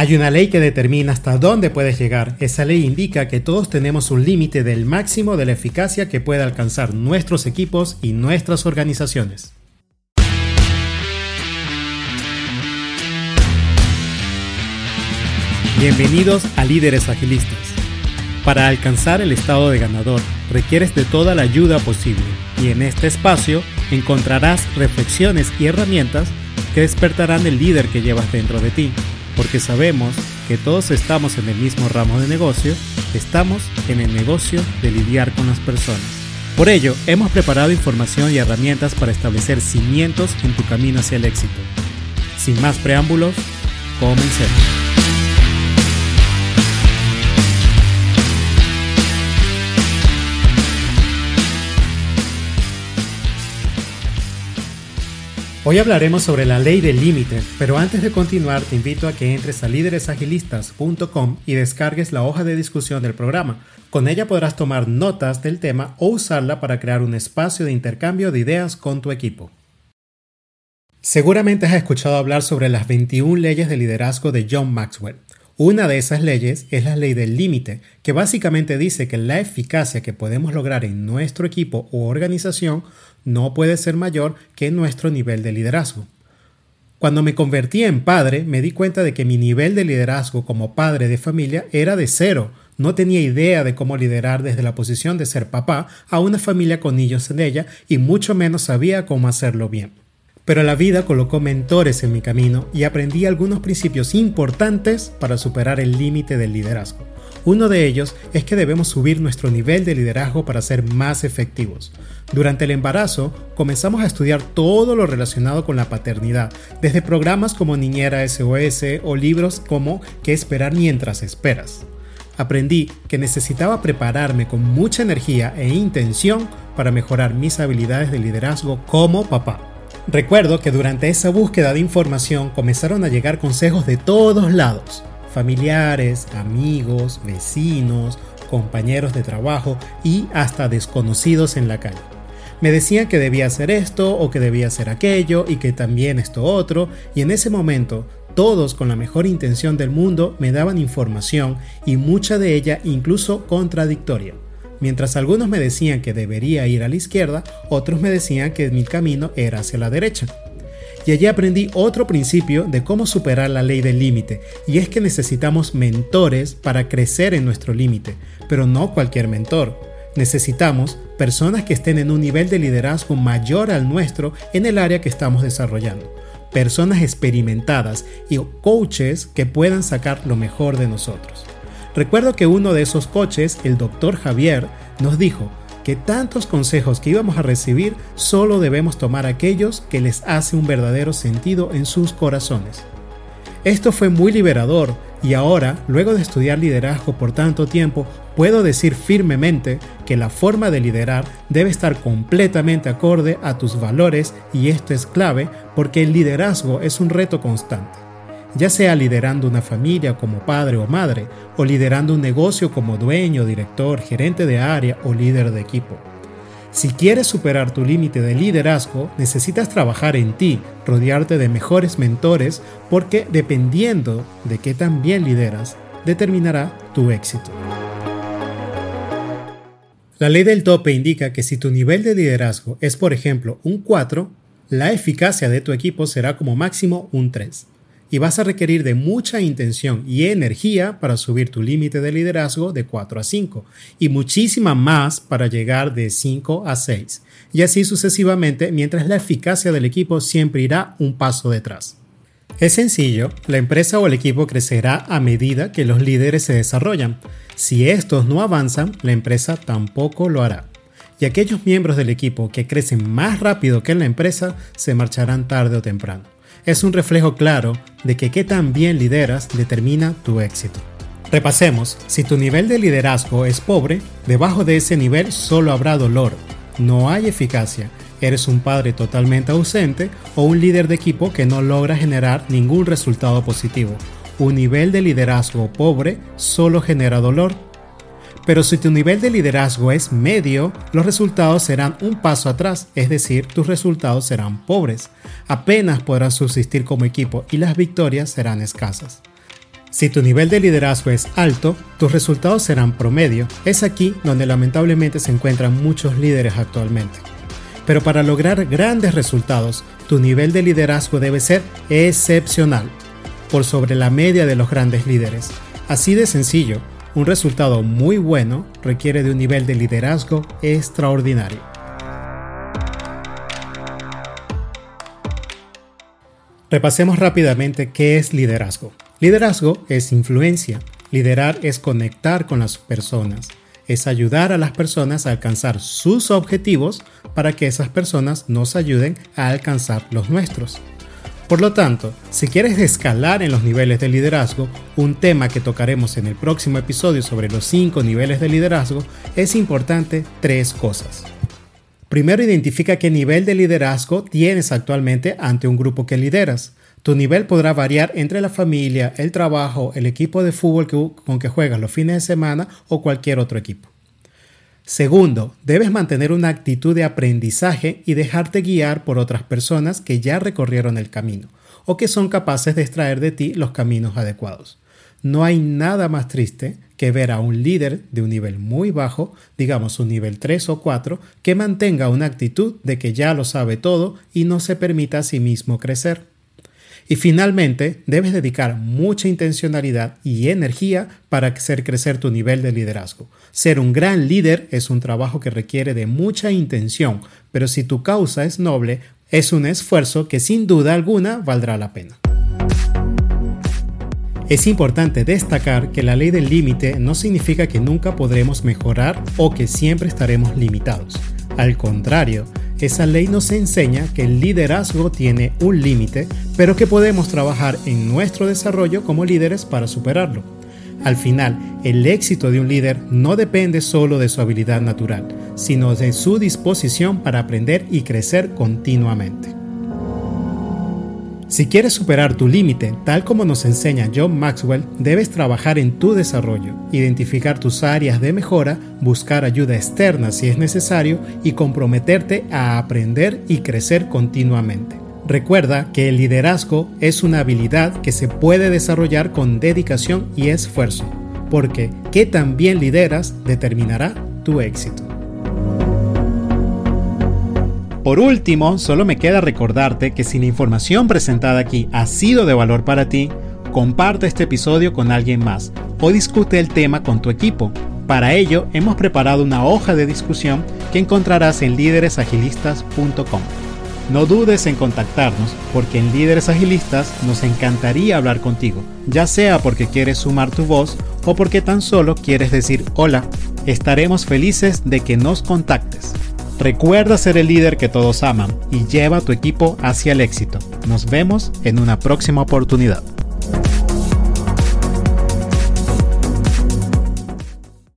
Hay una ley que determina hasta dónde puedes llegar. Esa ley indica que todos tenemos un límite del máximo de la eficacia que puede alcanzar nuestros equipos y nuestras organizaciones. Bienvenidos a Líderes Agilistas. Para alcanzar el estado de ganador requieres de toda la ayuda posible y en este espacio encontrarás reflexiones y herramientas que despertarán el líder que llevas dentro de ti porque sabemos que todos estamos en el mismo ramo de negocio, estamos en el negocio de lidiar con las personas. Por ello, hemos preparado información y herramientas para establecer cimientos en tu camino hacia el éxito. Sin más preámbulos, comencemos. Hoy hablaremos sobre la ley del límite, pero antes de continuar te invito a que entres a líderesagilistas.com y descargues la hoja de discusión del programa. Con ella podrás tomar notas del tema o usarla para crear un espacio de intercambio de ideas con tu equipo. Seguramente has escuchado hablar sobre las 21 leyes de liderazgo de John Maxwell. Una de esas leyes es la ley del límite, que básicamente dice que la eficacia que podemos lograr en nuestro equipo o organización no puede ser mayor que nuestro nivel de liderazgo. Cuando me convertí en padre, me di cuenta de que mi nivel de liderazgo como padre de familia era de cero. No tenía idea de cómo liderar desde la posición de ser papá a una familia con niños en ella y mucho menos sabía cómo hacerlo bien. Pero la vida colocó mentores en mi camino y aprendí algunos principios importantes para superar el límite del liderazgo. Uno de ellos es que debemos subir nuestro nivel de liderazgo para ser más efectivos. Durante el embarazo comenzamos a estudiar todo lo relacionado con la paternidad, desde programas como Niñera SOS o libros como ¿Qué esperar mientras esperas? Aprendí que necesitaba prepararme con mucha energía e intención para mejorar mis habilidades de liderazgo como papá. Recuerdo que durante esa búsqueda de información comenzaron a llegar consejos de todos lados, familiares, amigos, vecinos, compañeros de trabajo y hasta desconocidos en la calle. Me decían que debía hacer esto o que debía hacer aquello y que también esto otro y en ese momento todos con la mejor intención del mundo me daban información y mucha de ella incluso contradictoria. Mientras algunos me decían que debería ir a la izquierda, otros me decían que mi camino era hacia la derecha. Y allí aprendí otro principio de cómo superar la ley del límite, y es que necesitamos mentores para crecer en nuestro límite, pero no cualquier mentor. Necesitamos personas que estén en un nivel de liderazgo mayor al nuestro en el área que estamos desarrollando, personas experimentadas y coaches que puedan sacar lo mejor de nosotros. Recuerdo que uno de esos coches, el doctor Javier, nos dijo que tantos consejos que íbamos a recibir solo debemos tomar aquellos que les hace un verdadero sentido en sus corazones. Esto fue muy liberador y ahora, luego de estudiar liderazgo por tanto tiempo, puedo decir firmemente que la forma de liderar debe estar completamente acorde a tus valores y esto es clave porque el liderazgo es un reto constante ya sea liderando una familia como padre o madre, o liderando un negocio como dueño, director, gerente de área o líder de equipo. Si quieres superar tu límite de liderazgo, necesitas trabajar en ti, rodearte de mejores mentores, porque dependiendo de qué tan bien lideras, determinará tu éxito. La ley del tope indica que si tu nivel de liderazgo es por ejemplo un 4, la eficacia de tu equipo será como máximo un 3 y vas a requerir de mucha intención y energía para subir tu límite de liderazgo de 4 a 5 y muchísima más para llegar de 5 a 6 y así sucesivamente mientras la eficacia del equipo siempre irá un paso detrás. Es sencillo, la empresa o el equipo crecerá a medida que los líderes se desarrollan. Si estos no avanzan, la empresa tampoco lo hará. Y aquellos miembros del equipo que crecen más rápido que la empresa se marcharán tarde o temprano es un reflejo claro de que qué tan bien lideras determina tu éxito. Repasemos, si tu nivel de liderazgo es pobre, debajo de ese nivel solo habrá dolor, no hay eficacia, eres un padre totalmente ausente o un líder de equipo que no logra generar ningún resultado positivo. Un nivel de liderazgo pobre solo genera dolor pero si tu nivel de liderazgo es medio, los resultados serán un paso atrás, es decir, tus resultados serán pobres. Apenas podrás subsistir como equipo y las victorias serán escasas. Si tu nivel de liderazgo es alto, tus resultados serán promedio. Es aquí donde lamentablemente se encuentran muchos líderes actualmente. Pero para lograr grandes resultados, tu nivel de liderazgo debe ser excepcional, por sobre la media de los grandes líderes. Así de sencillo, un resultado muy bueno requiere de un nivel de liderazgo extraordinario. Repasemos rápidamente qué es liderazgo. Liderazgo es influencia. Liderar es conectar con las personas. Es ayudar a las personas a alcanzar sus objetivos para que esas personas nos ayuden a alcanzar los nuestros. Por lo tanto, si quieres escalar en los niveles de liderazgo, un tema que tocaremos en el próximo episodio sobre los 5 niveles de liderazgo, es importante tres cosas. Primero identifica qué nivel de liderazgo tienes actualmente ante un grupo que lideras. Tu nivel podrá variar entre la familia, el trabajo, el equipo de fútbol con que juegas los fines de semana o cualquier otro equipo. Segundo, debes mantener una actitud de aprendizaje y dejarte guiar por otras personas que ya recorrieron el camino o que son capaces de extraer de ti los caminos adecuados. No hay nada más triste que ver a un líder de un nivel muy bajo, digamos un nivel 3 o 4, que mantenga una actitud de que ya lo sabe todo y no se permita a sí mismo crecer. Y finalmente, debes dedicar mucha intencionalidad y energía para hacer crecer tu nivel de liderazgo. Ser un gran líder es un trabajo que requiere de mucha intención, pero si tu causa es noble, es un esfuerzo que sin duda alguna valdrá la pena. Es importante destacar que la ley del límite no significa que nunca podremos mejorar o que siempre estaremos limitados. Al contrario, esa ley nos enseña que el liderazgo tiene un límite, pero que podemos trabajar en nuestro desarrollo como líderes para superarlo. Al final, el éxito de un líder no depende solo de su habilidad natural, sino de su disposición para aprender y crecer continuamente. Si quieres superar tu límite, tal como nos enseña John Maxwell, debes trabajar en tu desarrollo, identificar tus áreas de mejora, buscar ayuda externa si es necesario y comprometerte a aprender y crecer continuamente. Recuerda que el liderazgo es una habilidad que se puede desarrollar con dedicación y esfuerzo, porque qué tan bien lideras determinará tu éxito. Por último, solo me queda recordarte que si la información presentada aquí ha sido de valor para ti, comparte este episodio con alguien más o discute el tema con tu equipo. Para ello, hemos preparado una hoja de discusión que encontrarás en líderesagilistas.com. No dudes en contactarnos porque en Líderes Agilistas nos encantaría hablar contigo, ya sea porque quieres sumar tu voz o porque tan solo quieres decir hola. Estaremos felices de que nos contactes. Recuerda ser el líder que todos aman y lleva a tu equipo hacia el éxito. Nos vemos en una próxima oportunidad.